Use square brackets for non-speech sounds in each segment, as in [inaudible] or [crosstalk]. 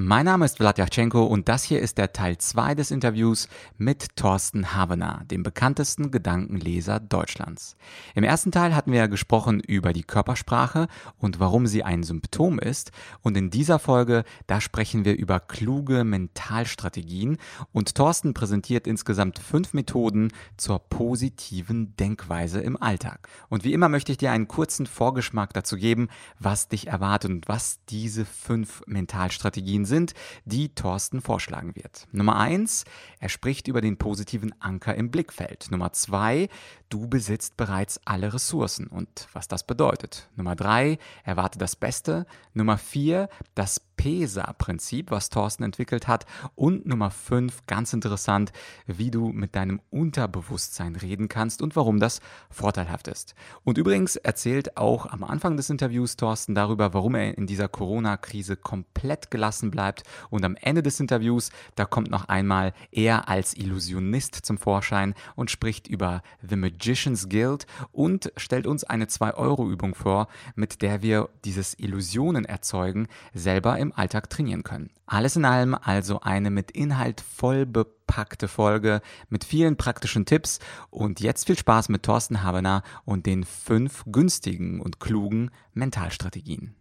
Mein Name ist Vladyachenko und das hier ist der Teil 2 des Interviews mit Thorsten Havener, dem bekanntesten Gedankenleser Deutschlands. Im ersten Teil hatten wir gesprochen über die Körpersprache und warum sie ein Symptom ist und in dieser Folge, da sprechen wir über kluge Mentalstrategien und Thorsten präsentiert insgesamt fünf Methoden zur positiven Denkweise im Alltag. Und wie immer möchte ich dir einen kurzen Vorgeschmack dazu geben, was dich erwartet und was diese fünf Mentalstrategien sind, die Thorsten vorschlagen wird. Nummer eins, er spricht über den positiven Anker im Blickfeld. Nummer zwei, du besitzt bereits alle Ressourcen und was das bedeutet. Nummer drei, erwarte das Beste. Nummer vier, das PESA-Prinzip, was Thorsten entwickelt hat. Und Nummer 5, ganz interessant, wie du mit deinem Unterbewusstsein reden kannst und warum das vorteilhaft ist. Und übrigens erzählt auch am Anfang des Interviews Thorsten darüber, warum er in dieser Corona-Krise komplett gelassen bleibt. Und am Ende des Interviews, da kommt noch einmal er als Illusionist zum Vorschein und spricht über The Magician's Guild und stellt uns eine 2-Euro-Übung vor, mit der wir dieses Illusionen erzeugen selber im Alltag trainieren können. Alles in allem also eine mit Inhalt voll bepackte Folge mit vielen praktischen Tipps und jetzt viel Spaß mit Thorsten Habener und den fünf günstigen und klugen Mentalstrategien.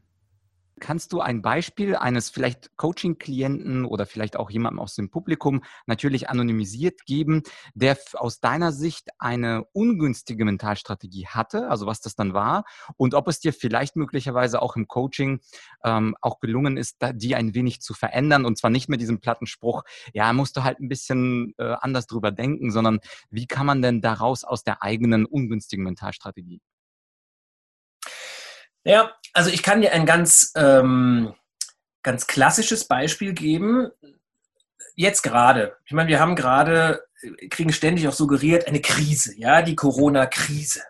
Kannst du ein Beispiel eines vielleicht Coaching-Klienten oder vielleicht auch jemandem aus dem Publikum natürlich anonymisiert geben, der aus deiner Sicht eine ungünstige Mentalstrategie hatte, also was das dann war und ob es dir vielleicht möglicherweise auch im Coaching ähm, auch gelungen ist, die ein wenig zu verändern und zwar nicht mit diesem platten Spruch, ja, musst du halt ein bisschen äh, anders drüber denken, sondern wie kann man denn daraus aus der eigenen ungünstigen Mentalstrategie ja, also ich kann dir ein ganz, ähm, ganz klassisches Beispiel geben. Jetzt gerade. Ich meine, wir haben gerade, kriegen ständig auch suggeriert, eine Krise, ja, die Corona-Krise.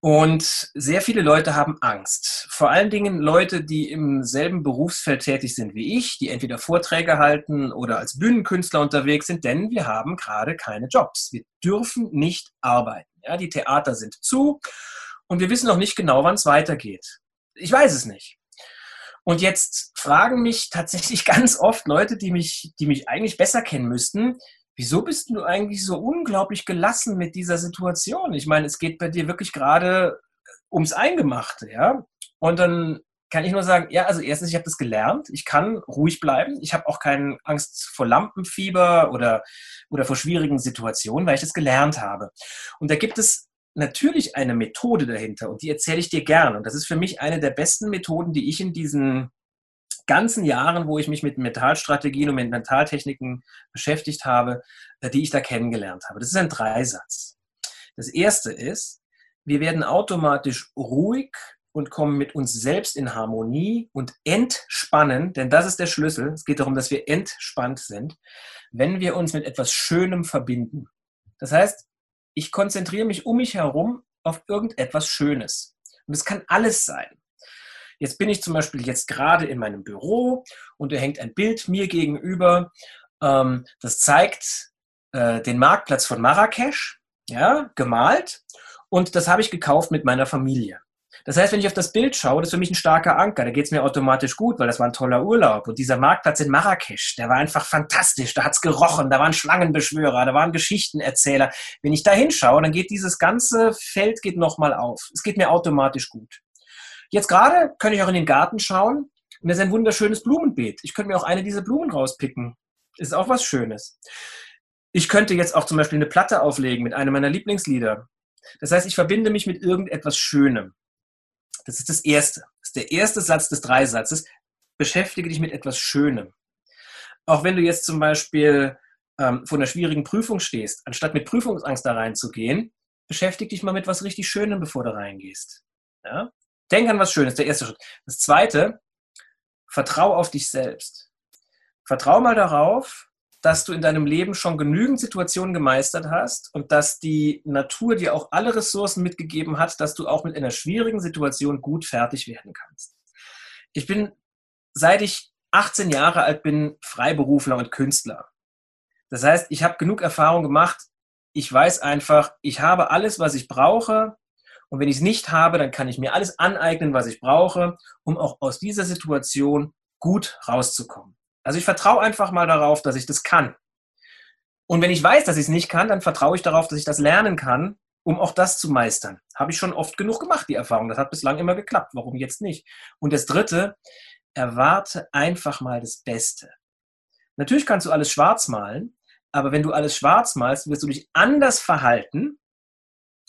Und sehr viele Leute haben Angst. Vor allen Dingen Leute, die im selben Berufsfeld tätig sind wie ich, die entweder Vorträge halten oder als Bühnenkünstler unterwegs sind, denn wir haben gerade keine Jobs. Wir dürfen nicht arbeiten. Ja, die Theater sind zu und wir wissen noch nicht genau, wann es weitergeht. Ich weiß es nicht. Und jetzt fragen mich tatsächlich [laughs] ganz oft Leute, die mich, die mich eigentlich besser kennen müssten, wieso bist du eigentlich so unglaublich gelassen mit dieser Situation? Ich meine, es geht bei dir wirklich gerade ums Eingemachte, ja? Und dann kann ich nur sagen, ja, also erstens, ich habe das gelernt, ich kann ruhig bleiben, ich habe auch keine Angst vor Lampenfieber oder, oder vor schwierigen Situationen, weil ich das gelernt habe. Und da gibt es natürlich eine Methode dahinter und die erzähle ich dir gern. Und das ist für mich eine der besten Methoden, die ich in diesen ganzen Jahren, wo ich mich mit Mentalstrategien und mit Mentaltechniken beschäftigt habe, äh, die ich da kennengelernt habe. Das ist ein Dreisatz. Das erste ist, wir werden automatisch ruhig und kommen mit uns selbst in Harmonie und entspannen, denn das ist der Schlüssel. Es geht darum, dass wir entspannt sind, wenn wir uns mit etwas Schönem verbinden. Das heißt, ich konzentriere mich um mich herum auf irgendetwas Schönes. Und es kann alles sein. Jetzt bin ich zum Beispiel jetzt gerade in meinem Büro und da hängt ein Bild mir gegenüber. Ähm, das zeigt äh, den Marktplatz von Marrakesch, ja, gemalt. Und das habe ich gekauft mit meiner Familie. Das heißt, wenn ich auf das Bild schaue, das ist für mich ein starker Anker. Da geht es mir automatisch gut, weil das war ein toller Urlaub. Und dieser Marktplatz in Marrakesch, der war einfach fantastisch. Da hat es gerochen, da waren Schlangenbeschwörer, da waren Geschichtenerzähler. Wenn ich da hinschaue, dann geht dieses ganze Feld geht nochmal auf. Es geht mir automatisch gut. Jetzt gerade kann ich auch in den Garten schauen und das ist ein wunderschönes Blumenbeet. Ich könnte mir auch eine dieser Blumen rauspicken. Ist auch was Schönes. Ich könnte jetzt auch zum Beispiel eine Platte auflegen mit einem meiner Lieblingslieder. Das heißt, ich verbinde mich mit irgendetwas Schönem. Das ist das Erste. Das ist der erste Satz des Dreisatzes. Beschäftige dich mit etwas Schönem. Auch wenn du jetzt zum Beispiel ähm, vor einer schwierigen Prüfung stehst, anstatt mit Prüfungsangst da reinzugehen, beschäftige dich mal mit was richtig Schönem, bevor du reingehst. Ja? Denk an was Schönes, der erste Schritt. Das zweite, vertrau auf dich selbst. Vertrau mal darauf, dass du in deinem Leben schon genügend Situationen gemeistert hast und dass die Natur dir auch alle Ressourcen mitgegeben hat, dass du auch mit einer schwierigen Situation gut fertig werden kannst. Ich bin, seit ich 18 Jahre alt bin, Freiberufler und Künstler. Das heißt, ich habe genug Erfahrung gemacht. Ich weiß einfach, ich habe alles, was ich brauche, Und wenn ich es nicht habe, dann kann ich mir alles aneignen, was ich brauche, um auch aus dieser Situation gut rauszukommen. Also ich vertraue einfach mal darauf, dass ich das kann. Und wenn ich weiß, dass ich es nicht kann, dann vertraue ich darauf, dass ich das lernen kann, um auch das zu meistern. Habe ich schon oft genug gemacht, die Erfahrung. Das hat bislang immer geklappt. Warum jetzt nicht? Und das Dritte, erwarte einfach mal das Beste. Natürlich kannst du alles schwarz malen, aber wenn du alles schwarz malst, wirst du dich anders verhalten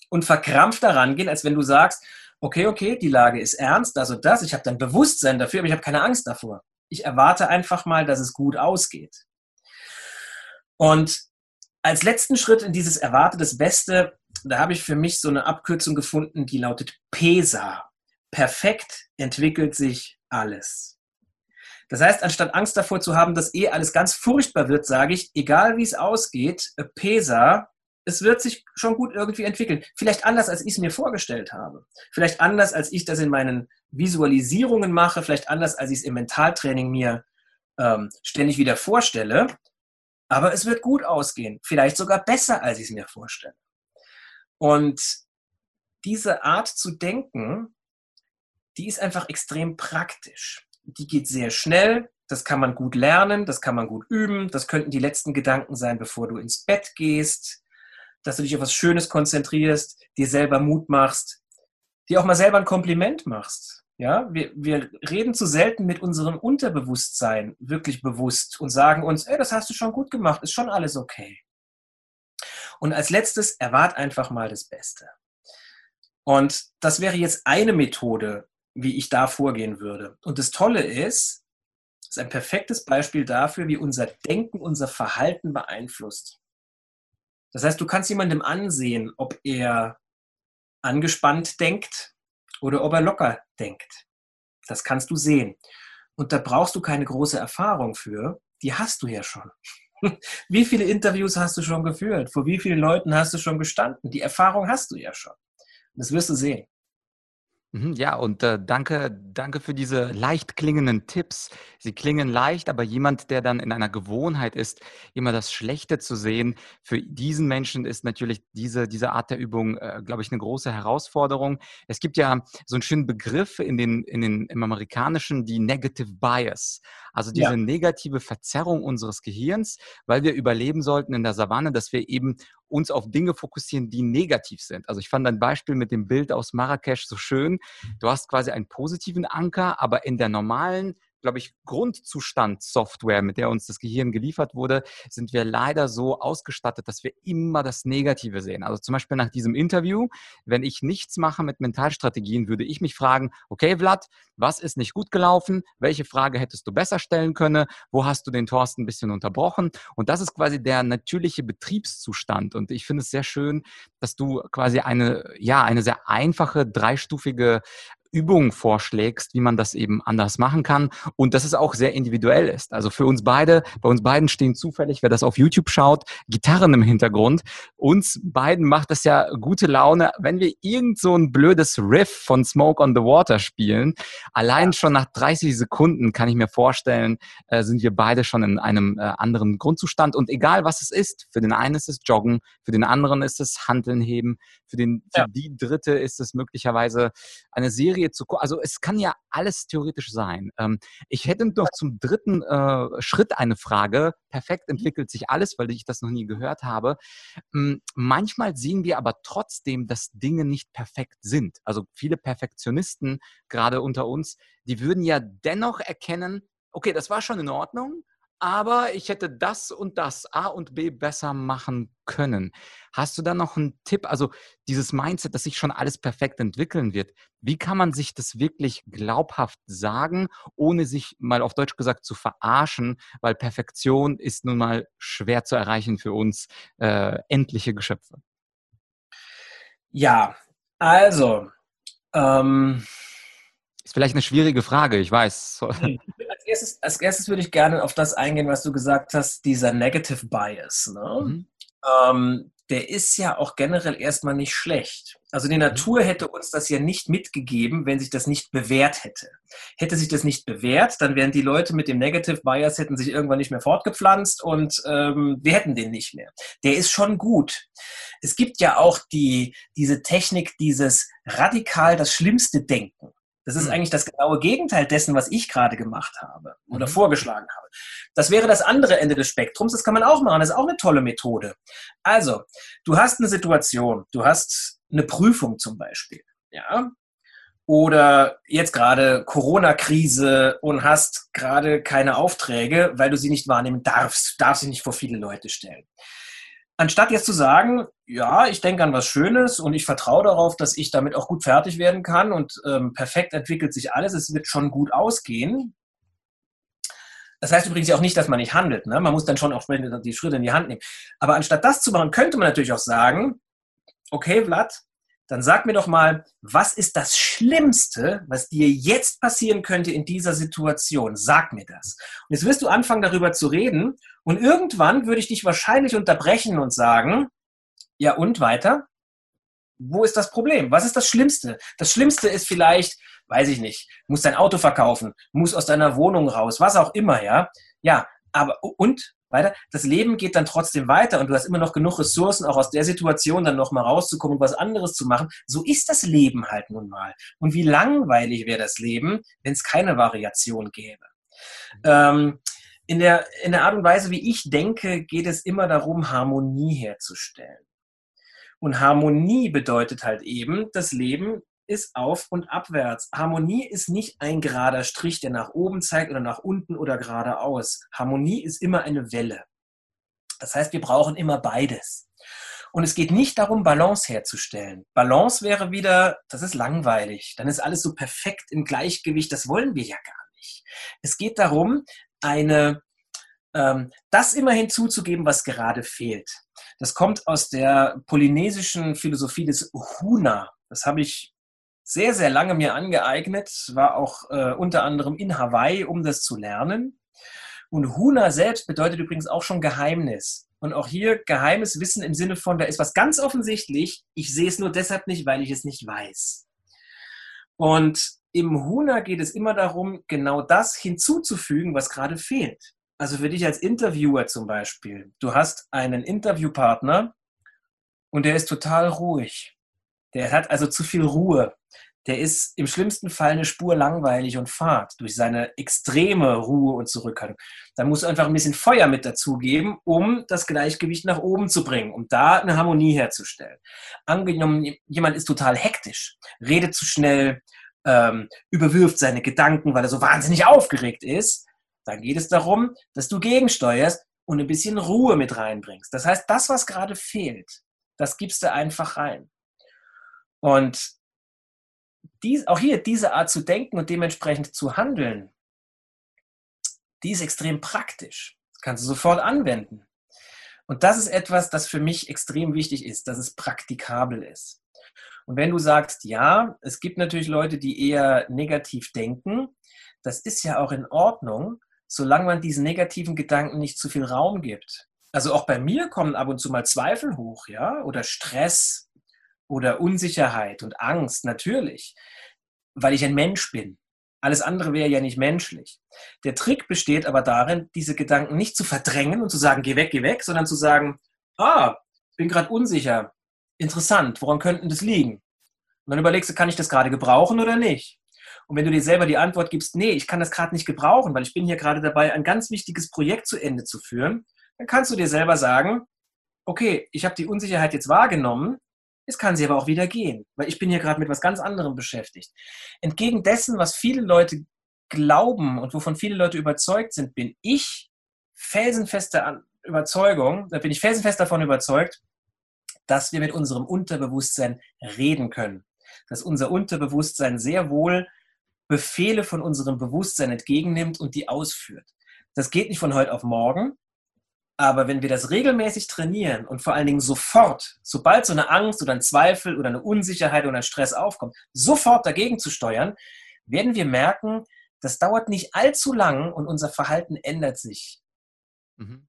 und verkrampft daran gehen, als wenn du sagst, okay, okay, die Lage ist ernst, und das, ich habe dann Bewusstsein dafür, aber ich habe keine Angst davor. Ich erwarte einfach mal, dass es gut ausgeht. Und als letzten Schritt in dieses Erwarte das Beste, da habe ich für mich so eine Abkürzung gefunden, die lautet PESA. Perfekt entwickelt sich alles. Das heißt, anstatt Angst davor zu haben, dass eh alles ganz furchtbar wird, sage ich, egal wie es ausgeht, PESA, es wird sich schon gut irgendwie entwickeln. Vielleicht anders, als ich es mir vorgestellt habe. Vielleicht anders, als ich das in meinen Visualisierungen mache. Vielleicht anders, als ich es im Mentaltraining mir ähm, ständig wieder vorstelle. Aber es wird gut ausgehen. Vielleicht sogar besser, als ich es mir vorstelle. Und diese Art zu denken, die ist einfach extrem praktisch. Die geht sehr schnell, das kann man gut lernen, das kann man gut üben, das könnten die letzten Gedanken sein, bevor du ins Bett gehst dass du dich auf was Schönes konzentrierst, dir selber Mut machst, dir auch mal selber ein Kompliment machst. Ja, wir, wir reden zu selten mit unserem Unterbewusstsein wirklich bewusst und sagen uns, ey, das hast du schon gut gemacht, ist schon alles okay. Und als letztes, erwart einfach mal das Beste. Und das wäre jetzt eine Methode, wie ich da vorgehen würde. Und das Tolle ist, es ist ein perfektes Beispiel dafür, wie unser Denken unser Verhalten beeinflusst. Das heißt, du kannst jemandem ansehen, ob er angespannt denkt oder ob er locker denkt. Das kannst du sehen. Und da brauchst du keine große Erfahrung für. Die hast du ja schon. [laughs] Wie viele Interviews hast du schon geführt? Vor wie vielen Leuten hast du schon gestanden? Die Erfahrung hast du ja schon. Das wirst du sehen. Mhm, ja, und äh, danke, danke für diese leicht klingenden Tipps. Sie klingen leicht, aber jemand, der dann in einer Gewohnheit ist, immer das Schlechte zu sehen, für diesen Menschen ist natürlich diese, diese Art der Übung, äh, glaube ich, eine große Herausforderung. Es gibt ja so einen schönen Begriff in den, in den, im Amerikanischen, die Negative Bias, also diese ja. negative Verzerrung unseres Gehirns, weil wir überleben sollten in der Savanne, dass wir eben uns auf Dinge fokussieren, die negativ sind. Also ich fand ein Beispiel mit dem Bild aus Marrakesch so schön. Du hast quasi einen positiven Anker, aber in der normalen glaube ich, Grundzustand-Software, mit der uns das Gehirn geliefert wurde, sind wir leider so ausgestattet, dass wir immer das Negative sehen. Also zum Beispiel nach diesem Interview, wenn ich nichts mache mit Mentalstrategien, würde ich mich fragen, okay, Vlad, was ist nicht gut gelaufen? Welche Frage hättest du besser stellen können? Wo hast du den Thorsten ein bisschen unterbrochen? Und das ist quasi der natürliche Betriebszustand. Und ich finde es sehr schön, dass du quasi eine, ja, eine sehr einfache, dreistufige Übungen vorschlägst, wie man das eben anders machen kann und dass es auch sehr individuell ist. Also für uns beide, bei uns beiden stehen zufällig, wer das auf YouTube schaut, Gitarren im Hintergrund. Uns beiden macht es ja gute Laune, wenn wir irgend so ein blödes Riff von Smoke on the Water spielen. Allein schon nach 30 Sekunden kann ich mir vorstellen, äh, sind wir beide schon in einem äh, anderen Grundzustand und egal was es ist, für den einen ist es Joggen, für den anderen ist es Handeln heben, für, den, für ja. die dritte ist es möglicherweise eine Serie zu gucken. Also es kann ja alles theoretisch sein. Ähm, ich hätte noch zum dritten äh, Schritt eine Frage. Perfekt mhm. entwickelt sich alles, weil ich das noch nie gehört habe. Ähm, manchmal sehen wir aber trotzdem, dass Dinge nicht perfekt sind. Also viele Perfektionisten, gerade unter uns, die würden ja dennoch erkennen, okay, das war schon in Ordnung, aber ich hätte das und das A und B besser machen können. Hast du da noch einen Tipp? Also dieses Mindset, dass sich schon alles perfekt entwickeln wird. Wie kann man sich das wirklich glaubhaft sagen, ohne sich mal auf Deutsch gesagt zu verarschen? Weil Perfektion ist nun mal schwer zu erreichen für uns äh, endliche Geschöpfe. Ja, also ähm, ist vielleicht eine schwierige Frage, ich weiß. Als erstes, als erstes würde ich gerne auf das eingehen, was du gesagt hast, dieser Negative Bias. Ne? Mhm. Ähm, der ist ja auch generell erstmal nicht schlecht. Also die mhm. Natur hätte uns das ja nicht mitgegeben, wenn sich das nicht bewährt hätte. Hätte sich das nicht bewährt, dann wären die Leute mit dem Negative Bias hätten sich irgendwann nicht mehr fortgepflanzt und ähm, wir hätten den nicht mehr. Der ist schon gut. Es gibt ja auch die, diese Technik, dieses radikal das Schlimmste denken. Das ist mhm. eigentlich das genaue Gegenteil dessen, was ich gerade gemacht habe oder mhm. vorgeschlagen habe. Das wäre das andere Ende des Spektrums. Das kann man auch machen. Das ist auch eine tolle Methode. Also, du hast eine Situation, du hast eine Prüfung zum Beispiel, ja, oder jetzt gerade Corona-Krise und hast gerade keine Aufträge, weil du sie nicht wahrnehmen darfst, darfst sie nicht vor viele Leute stellen anstatt jetzt zu sagen, ja, ich denke an was Schönes und ich vertraue darauf, dass ich damit auch gut fertig werden kann und ähm, perfekt entwickelt sich alles, es wird schon gut ausgehen. Das heißt übrigens auch nicht, dass man nicht handelt. Ne? Man muss dann schon auch die Schritte in die Hand nehmen. Aber anstatt das zu machen, könnte man natürlich auch sagen, okay, Vlad, dann sag mir doch mal, was ist das Schlimmste, was dir jetzt passieren könnte in dieser Situation? Sag mir das. Und jetzt wirst du anfangen, darüber zu reden. Und irgendwann würde ich dich wahrscheinlich unterbrechen und sagen, ja und weiter? Wo ist das Problem? Was ist das Schlimmste? Das Schlimmste ist vielleicht, weiß ich nicht, muss dein Auto verkaufen, muss aus deiner Wohnung raus, was auch immer, ja. Ja, aber und weiter. Das Leben geht dann trotzdem weiter und du hast immer noch genug Ressourcen, auch aus der Situation dann nochmal rauszukommen und was anderes zu machen. So ist das Leben halt nun mal. Und wie langweilig wäre das Leben, wenn es keine Variation gäbe. Ähm, in, der, in der Art und Weise, wie ich denke, geht es immer darum, Harmonie herzustellen. Und Harmonie bedeutet halt eben, das Leben ist auf und abwärts. Harmonie ist nicht ein gerader Strich, der nach oben zeigt oder nach unten oder geradeaus. Harmonie ist immer eine Welle. Das heißt, wir brauchen immer beides. Und es geht nicht darum, Balance herzustellen. Balance wäre wieder, das ist langweilig. Dann ist alles so perfekt im Gleichgewicht. Das wollen wir ja gar nicht. Es geht darum, eine, ähm, das immer hinzuzugeben, was gerade fehlt. Das kommt aus der polynesischen Philosophie des Huna. Das habe ich sehr, sehr lange mir angeeignet, war auch äh, unter anderem in Hawaii, um das zu lernen. Und Huna selbst bedeutet übrigens auch schon Geheimnis. Und auch hier geheimes Wissen im Sinne von, da ist was ganz offensichtlich, ich sehe es nur deshalb nicht, weil ich es nicht weiß. Und im Huna geht es immer darum, genau das hinzuzufügen, was gerade fehlt. Also für dich als Interviewer zum Beispiel, du hast einen Interviewpartner und der ist total ruhig. Der hat also zu viel Ruhe. Der ist im schlimmsten Fall eine Spur langweilig und fad durch seine extreme Ruhe und Zurückhaltung. Dann musst du einfach ein bisschen Feuer mit dazugeben, um das Gleichgewicht nach oben zu bringen, um da eine Harmonie herzustellen. Angenommen, jemand ist total hektisch, redet zu schnell, ähm, überwirft seine Gedanken, weil er so wahnsinnig aufgeregt ist, dann geht es darum, dass du gegensteuerst und ein bisschen Ruhe mit reinbringst. Das heißt, das, was gerade fehlt, das gibst du einfach rein. Und dies, auch hier diese Art zu denken und dementsprechend zu handeln, die ist extrem praktisch. Das kannst du sofort anwenden. Und das ist etwas, das für mich extrem wichtig ist, dass es praktikabel ist. Und wenn du sagst, ja, es gibt natürlich Leute, die eher negativ denken, das ist ja auch in Ordnung, solange man diesen negativen Gedanken nicht zu viel Raum gibt. Also auch bei mir kommen ab und zu mal Zweifel hoch, ja, oder Stress, oder Unsicherheit und Angst, natürlich, weil ich ein Mensch bin. Alles andere wäre ja nicht menschlich. Der Trick besteht aber darin, diese Gedanken nicht zu verdrängen und zu sagen, geh weg, geh weg, sondern zu sagen, ah, bin gerade unsicher, interessant, woran könnte das liegen? Und dann überlegst du, kann ich das gerade gebrauchen oder nicht? Und wenn du dir selber die Antwort gibst, nee, ich kann das gerade nicht gebrauchen, weil ich bin hier gerade dabei, ein ganz wichtiges Projekt zu Ende zu führen, dann kannst du dir selber sagen, okay, ich habe die Unsicherheit jetzt wahrgenommen, es kann sie aber auch wieder gehen, weil ich bin hier gerade mit was ganz anderem beschäftigt. Entgegen dessen, was viele Leute glauben und wovon viele Leute überzeugt sind, bin ich felsenfeste Überzeugung, da bin ich felsenfest davon überzeugt, dass wir mit unserem Unterbewusstsein reden können. Dass unser Unterbewusstsein sehr wohl Befehle von unserem Bewusstsein entgegennimmt und die ausführt. Das geht nicht von heute auf morgen, aber wenn wir das regelmäßig trainieren und vor allen Dingen sofort, sobald so eine Angst oder ein Zweifel oder eine Unsicherheit oder ein Stress aufkommt, sofort dagegen zu steuern, werden wir merken, das dauert nicht allzu lang und unser Verhalten ändert sich. Mhm.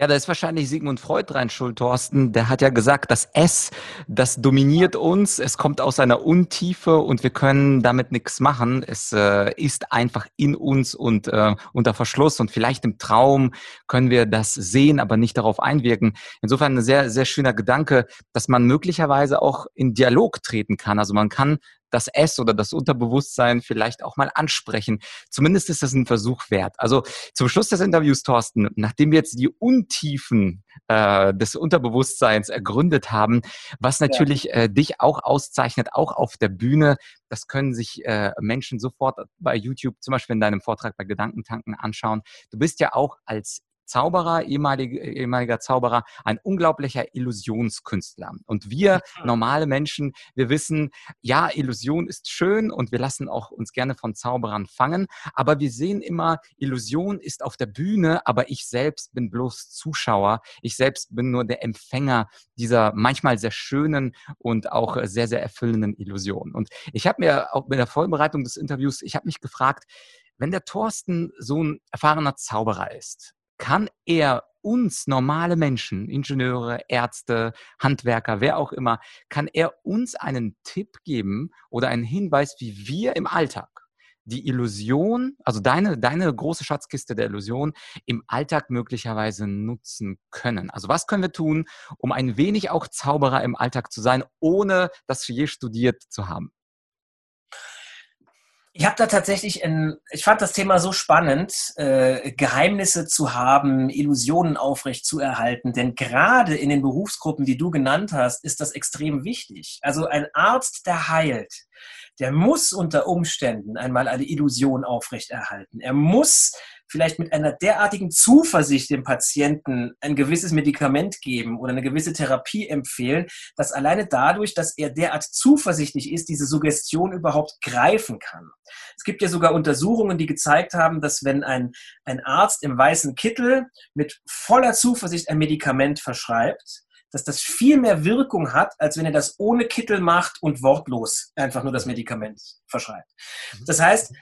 Ja, da ist wahrscheinlich Sigmund Freud dran schuld, Thorsten. Der hat ja gesagt, das S, das dominiert uns, es kommt aus einer Untiefe und wir können damit nichts machen. Es äh, ist einfach in uns und äh, unter Verschluss und vielleicht im Traum können wir das sehen, aber nicht darauf einwirken. Insofern ein sehr, sehr schöner Gedanke, dass man möglicherweise auch in Dialog treten kann. Also man kann das S oder das Unterbewusstsein vielleicht auch mal ansprechen. Zumindest ist das ein Versuch wert. Also zum Schluss des Interviews, Thorsten, nachdem wir jetzt die Untiefen äh, des Unterbewusstseins ergründet haben, was natürlich ja. äh, dich auch auszeichnet, auch auf der Bühne, das können sich äh, Menschen sofort bei YouTube, zum Beispiel in deinem Vortrag bei Gedankentanken anschauen. Du bist ja auch als Zauberer, ehemalige, ehemaliger Zauberer, ein unglaublicher Illusionskünstler. Und wir mhm. normale Menschen, wir wissen, ja, Illusion ist schön und wir lassen auch uns gerne von Zauberern fangen, aber wir sehen immer, Illusion ist auf der Bühne, aber ich selbst bin bloß Zuschauer. Ich selbst bin nur der Empfänger dieser manchmal sehr schönen und auch sehr, sehr erfüllenden Illusion. Und ich habe mir auch mit der Vorbereitung des Interviews, ich habe mich gefragt, wenn der Thorsten so ein erfahrener Zauberer ist, kann er uns normale Menschen, Ingenieure, Ärzte, Handwerker, wer auch immer, kann er uns einen Tipp geben oder einen Hinweis, wie wir im Alltag die Illusion, also deine, deine große Schatzkiste der Illusion im Alltag möglicherweise nutzen können. Also was können wir tun, um ein wenig auch Zauberer im Alltag zu sein, ohne das je studiert zu haben? Ich habe da tatsächlich, in, ich fand das Thema so spannend, äh, Geheimnisse zu haben, Illusionen aufrecht zu erhalten. Denn gerade in den Berufsgruppen, die du genannt hast, ist das extrem wichtig. Also ein Arzt, der heilt, der muss unter Umständen einmal eine Illusion aufrechterhalten. Er muss vielleicht mit einer derartigen Zuversicht dem Patienten ein gewisses Medikament geben oder eine gewisse Therapie empfehlen, dass alleine dadurch, dass er derart zuversichtlich ist, diese Suggestion überhaupt greifen kann. Es gibt ja sogar Untersuchungen, die gezeigt haben, dass wenn ein, ein Arzt im weißen Kittel mit voller Zuversicht ein Medikament verschreibt, dass das viel mehr Wirkung hat, als wenn er das ohne Kittel macht und wortlos einfach nur das Medikament verschreibt. Mhm. Das heißt,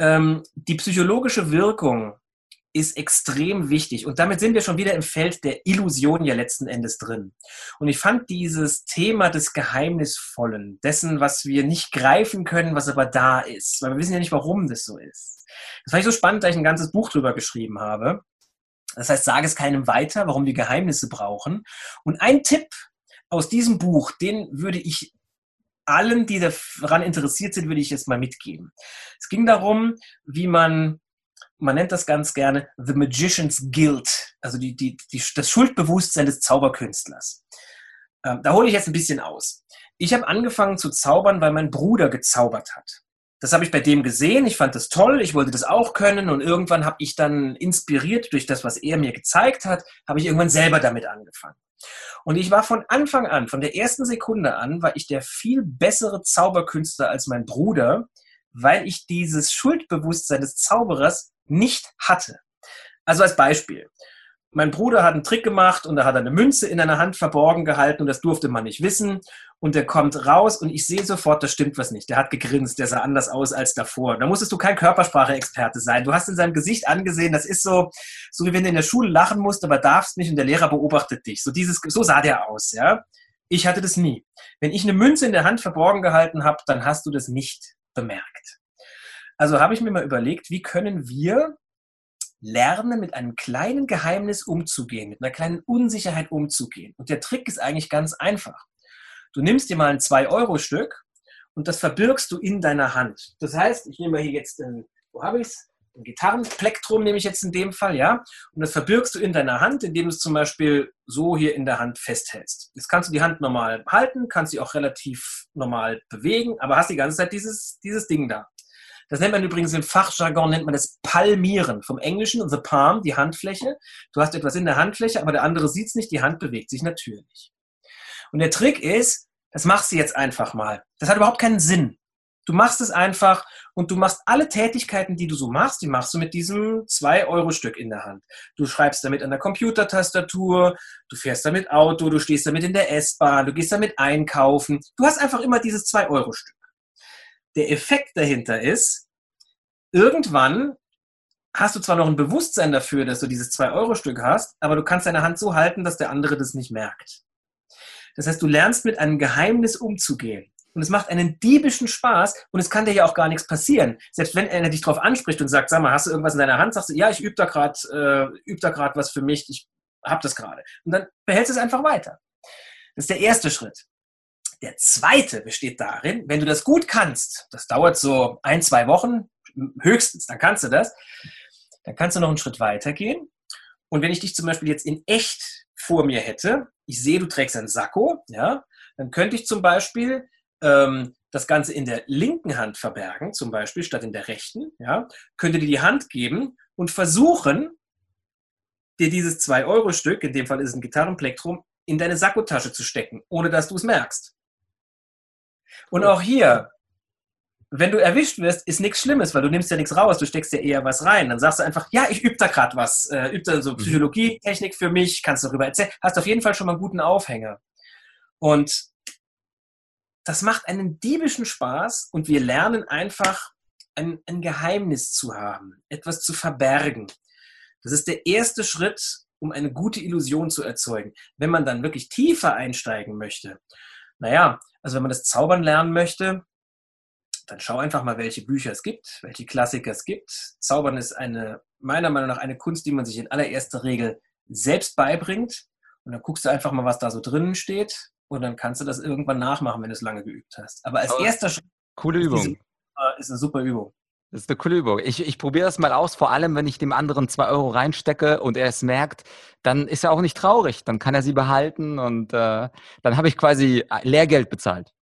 ähm, die psychologische Wirkung ist extrem wichtig. Und damit sind wir schon wieder im Feld der Illusion ja letzten Endes drin. Und ich fand dieses Thema des Geheimnisvollen, dessen, was wir nicht greifen können, was aber da ist, weil wir wissen ja nicht, warum das so ist. Das fand ich so spannend, da ich ein ganzes Buch drüber geschrieben habe. Das heißt, sage es keinem weiter, warum wir Geheimnisse brauchen. Und ein Tipp aus diesem Buch, den würde ich allen, die daran interessiert sind, würde ich jetzt mal mitgeben. Es ging darum, wie man, man nennt das ganz gerne The Magician's Guilt, also die, die, die, das Schuldbewusstsein des Zauberkünstlers. Ähm, da hole ich jetzt ein bisschen aus. Ich habe angefangen zu zaubern, weil mein Bruder gezaubert hat. Das habe ich bei dem gesehen, ich fand das toll, ich wollte das auch können und irgendwann habe ich dann inspiriert durch das, was er mir gezeigt hat, habe ich irgendwann selber damit angefangen. Und ich war von Anfang an, von der ersten Sekunde an, war ich der viel bessere Zauberkünstler als mein Bruder, weil ich dieses Schuldbewusstsein des Zauberers nicht hatte. Also als Beispiel mein Bruder hat einen Trick gemacht und da hat er eine Münze in einer Hand verborgen gehalten und das durfte man nicht wissen. Und der kommt raus und ich sehe sofort, da stimmt was nicht. Der hat gegrinst, der sah anders aus als davor. Da musstest du kein Körpersprache-Experte sein. Du hast in seinem Gesicht angesehen, das ist so, so wie wenn du in der Schule lachen musst, aber darfst nicht und der Lehrer beobachtet dich. So dieses, so sah der aus, ja. Ich hatte das nie. Wenn ich eine Münze in der Hand verborgen gehalten habe, dann hast du das nicht bemerkt. Also habe ich mir mal überlegt, wie können wir lerne, mit einem kleinen Geheimnis umzugehen, mit einer kleinen Unsicherheit umzugehen. Und der Trick ist eigentlich ganz einfach. Du nimmst dir mal ein 2-Euro-Stück und das verbirgst du in deiner Hand. Das heißt, ich nehme hier jetzt, ein, wo habe ich es? Ein Gitarrenplektrum nehme ich jetzt in dem Fall, ja. Und das verbirgst du in deiner Hand, indem du es zum Beispiel so hier in der Hand festhältst. Jetzt kannst du die Hand normal halten, kannst sie auch relativ normal bewegen, aber hast die ganze Zeit dieses, dieses Ding da. Das nennt man übrigens im Fachjargon, nennt man das Palmieren. Vom Englischen, the palm, die Handfläche. Du hast etwas in der Handfläche, aber der andere sieht es nicht, die Hand bewegt sich natürlich. Und der Trick ist, das machst du jetzt einfach mal. Das hat überhaupt keinen Sinn. Du machst es einfach und du machst alle Tätigkeiten, die du so machst, die machst du mit diesem 2-Euro-Stück in der Hand. Du schreibst damit an der Computertastatur, du fährst damit Auto, du stehst damit in der S-Bahn, du gehst damit einkaufen. Du hast einfach immer dieses 2-Euro-Stück. Der Effekt dahinter ist, irgendwann hast du zwar noch ein Bewusstsein dafür, dass du dieses 2-Euro-Stück hast, aber du kannst deine Hand so halten, dass der andere das nicht merkt. Das heißt, du lernst mit einem Geheimnis umzugehen. Und es macht einen diebischen Spaß und es kann dir ja auch gar nichts passieren. Selbst wenn er dich darauf anspricht und sagt, sag mal, hast du irgendwas in deiner Hand? Sagst du, ja, ich übe da gerade äh, üb was für mich, ich habe das gerade. Und dann behältst du es einfach weiter. Das ist der erste Schritt. Der zweite besteht darin, wenn du das gut kannst, das dauert so ein, zwei Wochen, höchstens, dann kannst du das, dann kannst du noch einen Schritt weiter gehen. Und wenn ich dich zum Beispiel jetzt in echt vor mir hätte, ich sehe, du trägst einen Sakko, ja, dann könnte ich zum Beispiel ähm, das Ganze in der linken Hand verbergen, zum Beispiel statt in der rechten, ja, könnte dir die Hand geben und versuchen, dir dieses 2-Euro-Stück, in dem Fall ist es ein Gitarrenplektrum, in deine Sakkotasche zu stecken, ohne dass du es merkst. Und auch hier, wenn du erwischt wirst, ist nichts Schlimmes, weil du nimmst ja nichts raus, du steckst ja eher was rein. Dann sagst du einfach, ja, ich übe da gerade was, äh, übe da so mhm. Psychologie-Technik für mich, kannst darüber erzählen, hast auf jeden Fall schon mal einen guten Aufhänger. Und das macht einen diebischen Spaß und wir lernen einfach ein, ein Geheimnis zu haben, etwas zu verbergen. Das ist der erste Schritt, um eine gute Illusion zu erzeugen. Wenn man dann wirklich tiefer einsteigen möchte, naja, also wenn man das Zaubern lernen möchte, dann schau einfach mal, welche Bücher es gibt, welche Klassiker es gibt. Zaubern ist eine, meiner Meinung nach, eine Kunst, die man sich in allererster Regel selbst beibringt. Und dann guckst du einfach mal, was da so drinnen steht. Und dann kannst du das irgendwann nachmachen, wenn du es lange geübt hast. Aber als Aber erster Schritt coole Übung. Ist, ist eine super Übung. Das ist eine coole Übung. Ich, ich probiere das mal aus, vor allem wenn ich dem anderen zwei Euro reinstecke und er es merkt, dann ist er auch nicht traurig. Dann kann er sie behalten und äh, dann habe ich quasi Lehrgeld bezahlt.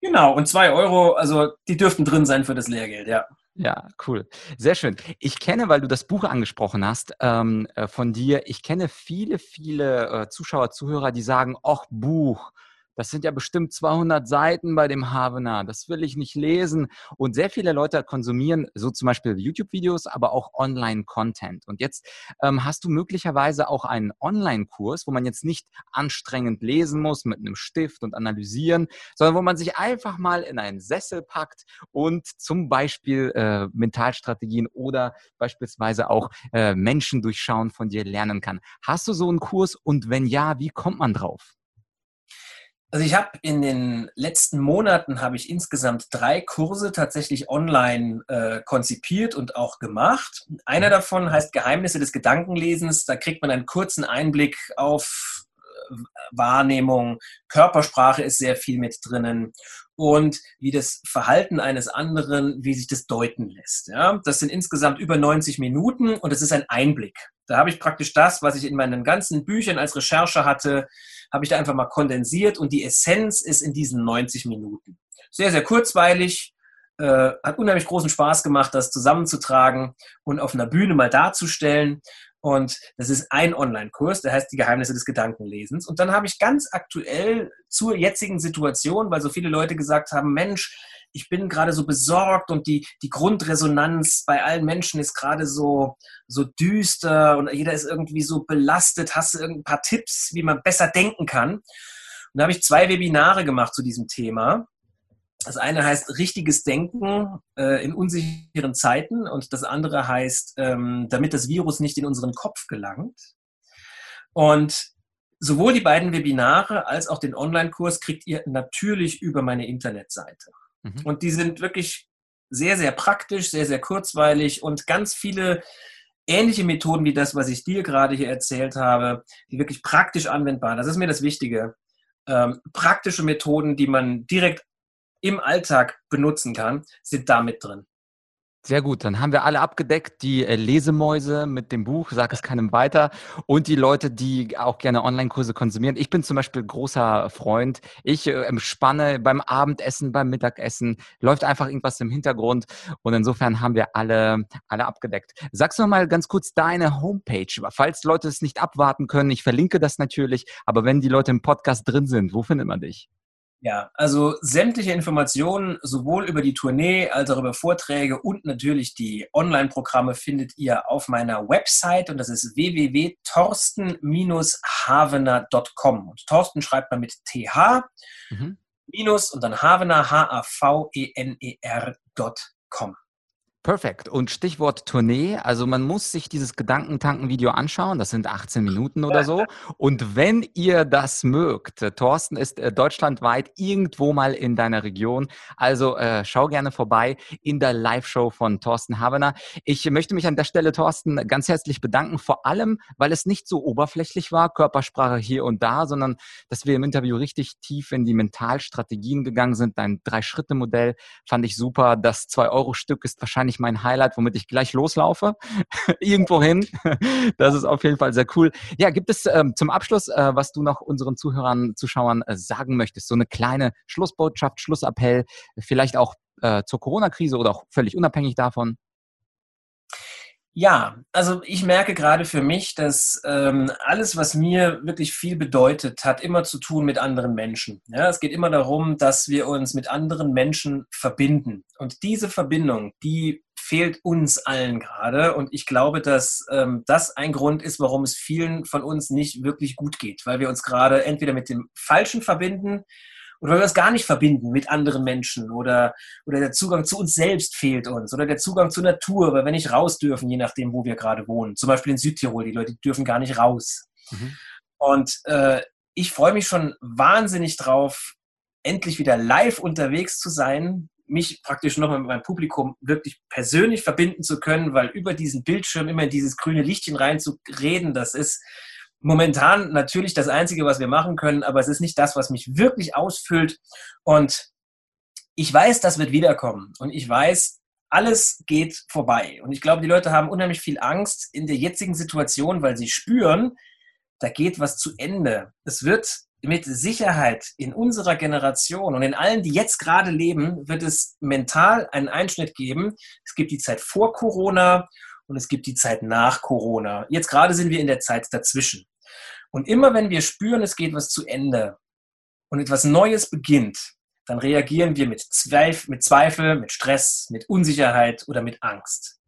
Genau, und zwei Euro, also die dürften drin sein für das Lehrgeld, ja. Ja, cool. Sehr schön. Ich kenne, weil du das Buch angesprochen hast, ähm, äh, von dir, ich kenne viele, viele äh, Zuschauer, Zuhörer, die sagen, ach, Buch, das sind ja bestimmt 200 Seiten bei dem Havener. Das will ich nicht lesen. Und sehr viele Leute konsumieren so zum Beispiel YouTube-Videos, aber auch Online-Content. Und jetzt ähm, hast du möglicherweise auch einen Online-Kurs, wo man jetzt nicht anstrengend lesen muss mit einem Stift und analysieren, sondern wo man sich einfach mal in einen Sessel packt und zum Beispiel äh, Mentalstrategien oder beispielsweise auch äh, Menschen durchschauen von dir lernen kann. Hast du so einen Kurs und wenn ja, wie kommt man drauf? Also ich habe in den letzten Monaten habe ich insgesamt drei Kurse tatsächlich online äh, konzipiert und auch gemacht. Einer mhm. davon heißt Geheimnisse des Gedankenlesens. Da kriegt man einen kurzen Einblick auf äh, Wahrnehmung, Körpersprache ist sehr viel mit drinnen und wie das Verhalten eines anderen, wie sich das deuten lässt. Ja? Das sind insgesamt über 90 Minuten und es ist ein Einblick. Da habe ich praktisch das, was ich in meinen ganzen Büchern als Recherche hatte, habe ich da einfach mal kondensiert und die Essenz ist in diesen 90 Minuten. Sehr, sehr kurzweilig, äh, hat unheimlich großen Spaß gemacht, das zusammenzutragen und auf einer Bühne mal darzustellen. Und das ist ein Online-Kurs, der heißt Die Geheimnisse des Gedankenlesens. Und dann habe ich ganz aktuell zur jetzigen Situation, weil so viele Leute gesagt haben, Mensch, ich bin gerade so besorgt und die, die Grundresonanz bei allen Menschen ist gerade so, so düster und jeder ist irgendwie so belastet. Hast du ein paar Tipps, wie man besser denken kann? Und da habe ich zwei Webinare gemacht zu diesem Thema. Das eine heißt richtiges Denken äh, in unsicheren Zeiten und das andere heißt, ähm, damit das Virus nicht in unseren Kopf gelangt. Und sowohl die beiden Webinare als auch den Online-Kurs kriegt ihr natürlich über meine Internetseite. Mhm. Und die sind wirklich sehr, sehr praktisch, sehr, sehr kurzweilig und ganz viele ähnliche Methoden wie das, was ich dir gerade hier erzählt habe, die wirklich praktisch anwendbar. Das ist mir das Wichtige. Ähm, praktische Methoden, die man direkt im Alltag benutzen kann, sind da mit drin. Sehr gut, dann haben wir alle abgedeckt, die äh, Lesemäuse mit dem Buch, sag es keinem weiter, und die Leute, die auch gerne Online-Kurse konsumieren. Ich bin zum Beispiel großer Freund. Ich äh, entspanne beim Abendessen, beim Mittagessen, läuft einfach irgendwas im Hintergrund und insofern haben wir alle, alle abgedeckt. Sagst du noch mal ganz kurz deine Homepage, falls Leute es nicht abwarten können. Ich verlinke das natürlich, aber wenn die Leute im Podcast drin sind, wo findet man dich? Ja, also sämtliche Informationen sowohl über die Tournee als auch über Vorträge und natürlich die Online-Programme findet ihr auf meiner Website und das ist www.torsten-havener.com. Und Torsten schreibt man mit TH mhm. minus und dann Havener, H-A-V-E-N-E-R.com. Perfekt. Und Stichwort Tournee. Also man muss sich dieses Gedankentanken-Video anschauen. Das sind 18 Minuten oder so. Und wenn ihr das mögt, äh, Thorsten ist äh, deutschlandweit irgendwo mal in deiner Region. Also äh, schau gerne vorbei in der Live-Show von Thorsten Havener. Ich möchte mich an der Stelle, Thorsten, ganz herzlich bedanken. Vor allem, weil es nicht so oberflächlich war, Körpersprache hier und da, sondern dass wir im Interview richtig tief in die Mentalstrategien gegangen sind. Dein Drei-Schritte-Modell fand ich super. Das Zwei-Euro-Stück ist wahrscheinlich eigentlich mein Highlight, womit ich gleich loslaufe. [laughs] Irgendwo hin. Das ist auf jeden Fall sehr cool. Ja, gibt es ähm, zum Abschluss, äh, was du noch unseren Zuhörern, Zuschauern äh, sagen möchtest? So eine kleine Schlussbotschaft, Schlussappell, vielleicht auch äh, zur Corona-Krise oder auch völlig unabhängig davon? Ja, also ich merke gerade für mich, dass ähm, alles, was mir wirklich viel bedeutet, hat immer zu tun mit anderen Menschen. Ja, es geht immer darum, dass wir uns mit anderen Menschen verbinden. Und diese Verbindung, die fehlt uns allen gerade. Und ich glaube, dass ähm, das ein Grund ist, warum es vielen von uns nicht wirklich gut geht, weil wir uns gerade entweder mit dem Falschen verbinden oder weil wir es gar nicht verbinden mit anderen Menschen oder, oder der Zugang zu uns selbst fehlt uns oder der Zugang zur Natur, weil wir nicht raus dürfen, je nachdem, wo wir gerade wohnen. Zum Beispiel in Südtirol, die Leute dürfen gar nicht raus. Mhm. Und äh, ich freue mich schon wahnsinnig drauf, endlich wieder live unterwegs zu sein, mich praktisch nochmal mit meinem Publikum wirklich persönlich verbinden zu können, weil über diesen Bildschirm immer in dieses grüne Lichtchen rein zu reden, das ist, momentan natürlich das Einzige, was wir machen können, aber es ist nicht das, was mich wirklich ausfüllt. Und ich weiß, das wird wiederkommen. Und ich weiß, alles geht vorbei. Und ich glaube, die Leute haben unheimlich viel Angst in der jetzigen Situation, weil sie spüren, da geht was zu Ende. Es wird mit Sicherheit in unserer Generation und in allen, die jetzt gerade leben, wird es mental einen Einschnitt geben. Es gibt die Zeit vor Corona und es gibt die Zeit nach Corona. Jetzt gerade sind wir in der Zeit dazwischen. Und immer wenn wir spüren, es geht was zu Ende und etwas Neues beginnt, dann reagieren wir mit, Zweif mit Zweifel, mit Stress, mit Unsicherheit oder mit Angst.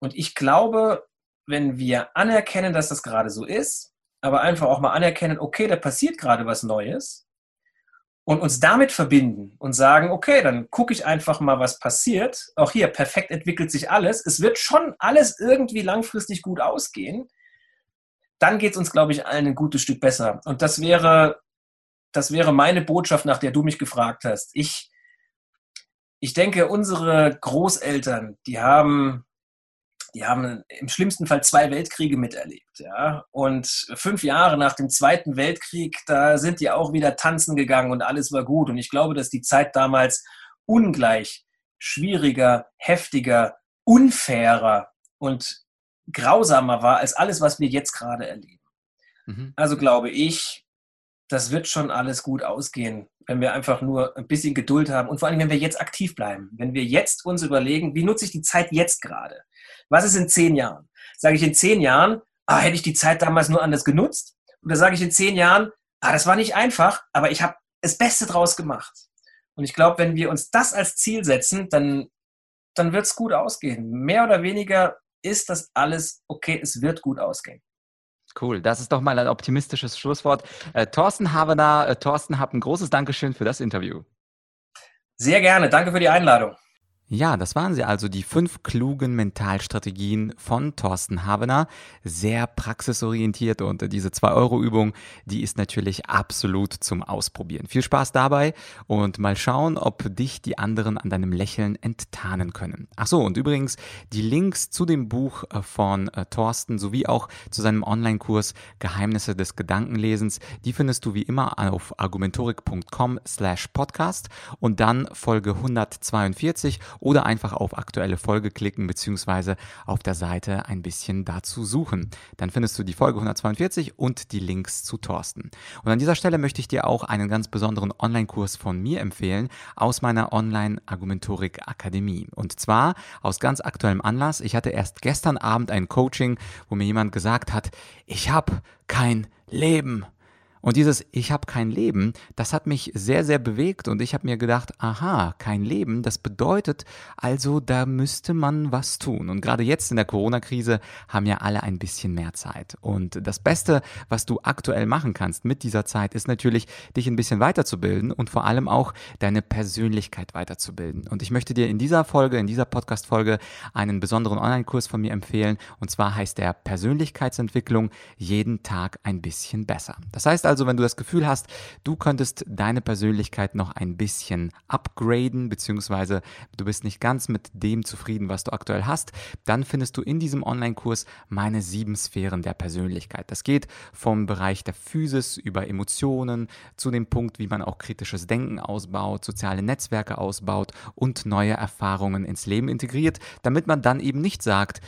Und ich glaube, wenn wir anerkennen, dass das gerade so ist, aber einfach auch mal anerkennen, okay, da passiert gerade was Neues und uns damit verbinden und sagen, okay, dann gucke ich einfach mal, was passiert. Auch hier, perfekt entwickelt sich alles. Es wird schon alles irgendwie langfristig gut ausgehen dann geht es uns, glaube ich, allen ein gutes Stück besser. Und das wäre, das wäre meine Botschaft, nach der du mich gefragt hast. Ich, ich denke, unsere Großeltern, die haben, die haben im schlimmsten Fall zwei Weltkriege miterlebt. Ja? Und fünf Jahre nach dem Zweiten Weltkrieg, da sind die auch wieder tanzen gegangen und alles war gut. Und ich glaube, dass die Zeit damals ungleich schwieriger, heftiger, unfairer und grausamer war als alles, was wir jetzt gerade erleben. Mhm. Also glaube ich, das wird schon alles gut ausgehen, wenn wir einfach nur ein bisschen Geduld haben und vor allem, wenn wir jetzt aktiv bleiben. Wenn wir jetzt uns überlegen, wie nutze ich die Zeit jetzt gerade? Was ist in zehn Jahren? Sage ich in zehn Jahren, ah, hätte ich die Zeit damals nur anders genutzt? Oder sage ich in zehn Jahren, ah, das war nicht einfach, aber ich habe das Beste draus gemacht. Und ich glaube, wenn wir uns das als Ziel setzen, dann, dann wird es gut ausgehen. Mehr oder weniger ist das alles okay, es wird gut ausgehen. Cool, das ist doch mal ein optimistisches Schlusswort. Äh, Thorsten Havener, äh, Thorsten, hab ein großes Dankeschön für das Interview. Sehr gerne, danke für die Einladung. Ja, das waren sie also, die fünf klugen Mentalstrategien von Thorsten Havener. Sehr praxisorientiert und diese 2-Euro-Übung, die ist natürlich absolut zum Ausprobieren. Viel Spaß dabei und mal schauen, ob dich die anderen an deinem Lächeln enttarnen können. Ach so, und übrigens, die Links zu dem Buch äh, von äh, Thorsten sowie auch zu seinem Online-Kurs Geheimnisse des Gedankenlesens, die findest du wie immer auf argumentorik.com slash podcast und dann Folge 142 oder einfach auf aktuelle Folge klicken beziehungsweise auf der Seite ein bisschen dazu suchen. Dann findest du die Folge 142 und die Links zu Thorsten. Und an dieser Stelle möchte ich dir auch einen ganz besonderen Online-Kurs von mir empfehlen aus meiner Online-Argumentorik Akademie. Und zwar aus ganz aktuellem Anlass. Ich hatte erst gestern Abend ein Coaching, wo mir jemand gesagt hat, ich habe kein Leben. Und dieses Ich habe kein Leben, das hat mich sehr, sehr bewegt und ich habe mir gedacht, aha, kein Leben, das bedeutet also, da müsste man was tun. Und gerade jetzt in der Corona-Krise haben ja alle ein bisschen mehr Zeit. Und das Beste, was du aktuell machen kannst mit dieser Zeit, ist natürlich, dich ein bisschen weiterzubilden und vor allem auch deine Persönlichkeit weiterzubilden. Und ich möchte dir in dieser Folge, in dieser Podcast-Folge einen besonderen Online-Kurs von mir empfehlen. Und zwar heißt der Persönlichkeitsentwicklung jeden Tag ein bisschen besser. Das heißt also, wenn du das Gefühl hast, du könntest deine Persönlichkeit noch ein bisschen upgraden, beziehungsweise du bist nicht ganz mit dem zufrieden, was du aktuell hast, dann findest du in diesem Online-Kurs meine sieben Sphären der Persönlichkeit. Das geht vom Bereich der Physis über Emotionen zu dem Punkt, wie man auch kritisches Denken ausbaut, soziale Netzwerke ausbaut und neue Erfahrungen ins Leben integriert, damit man dann eben nicht sagt,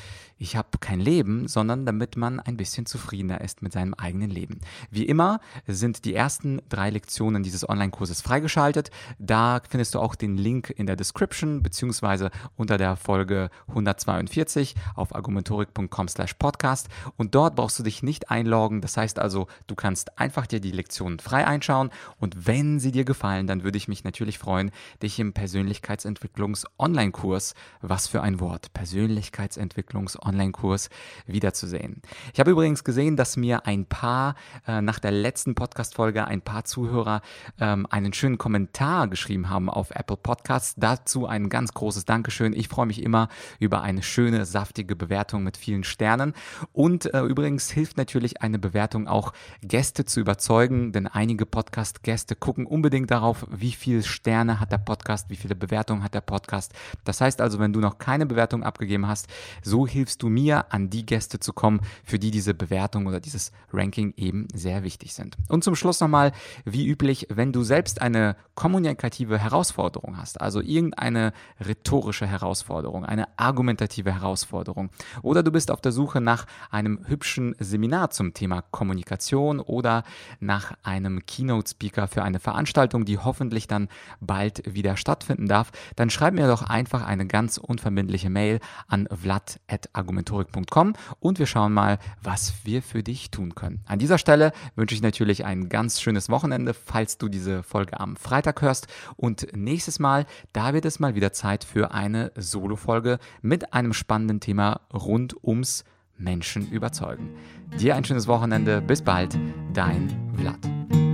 ich habe kein Leben, sondern damit man ein bisschen zufriedener ist mit seinem eigenen Leben. Wie immer sind die ersten drei Lektionen dieses Online-Kurses freigeschaltet. Da findest du auch den Link in der Description beziehungsweise unter der Folge 142 auf argumentorik.com slash podcast und dort brauchst du dich nicht einloggen. Das heißt also, du kannst einfach dir die Lektionen frei einschauen und wenn sie dir gefallen, dann würde ich mich natürlich freuen, dich im Persönlichkeitsentwicklungs-Online-Kurs, was für ein Wort, Persönlichkeitsentwicklungs-Online Online-Kurs wiederzusehen. Ich habe übrigens gesehen, dass mir ein paar äh, nach der letzten Podcast-Folge ein paar Zuhörer ähm, einen schönen Kommentar geschrieben haben auf Apple Podcasts. Dazu ein ganz großes Dankeschön. Ich freue mich immer über eine schöne, saftige Bewertung mit vielen Sternen. Und äh, übrigens hilft natürlich eine Bewertung auch Gäste zu überzeugen, denn einige Podcast-Gäste gucken unbedingt darauf, wie viele Sterne hat der Podcast, wie viele Bewertungen hat der Podcast. Das heißt also, wenn du noch keine Bewertung abgegeben hast, so hilfst du mir, an die Gäste zu kommen, für die diese Bewertung oder dieses Ranking eben sehr wichtig sind. Und zum Schluss nochmal, wie üblich, wenn du selbst eine kommunikative Herausforderung hast, also irgendeine rhetorische Herausforderung, eine argumentative Herausforderung, oder du bist auf der Suche nach einem hübschen Seminar zum Thema Kommunikation oder nach einem Keynote-Speaker für eine Veranstaltung, die hoffentlich dann bald wieder stattfinden darf, dann schreib mir doch einfach eine ganz unverbindliche Mail an vlad.argumentorik.com argumentorik.com und wir schauen mal, was wir für dich tun können. An dieser Stelle wünsche ich natürlich ein ganz schönes Wochenende, falls du diese Folge am Freitag hörst. Und nächstes Mal, da wird es mal wieder Zeit für eine Solo-Folge mit einem spannenden Thema rund ums Menschen überzeugen. Dir ein schönes Wochenende. Bis bald, dein Vlad.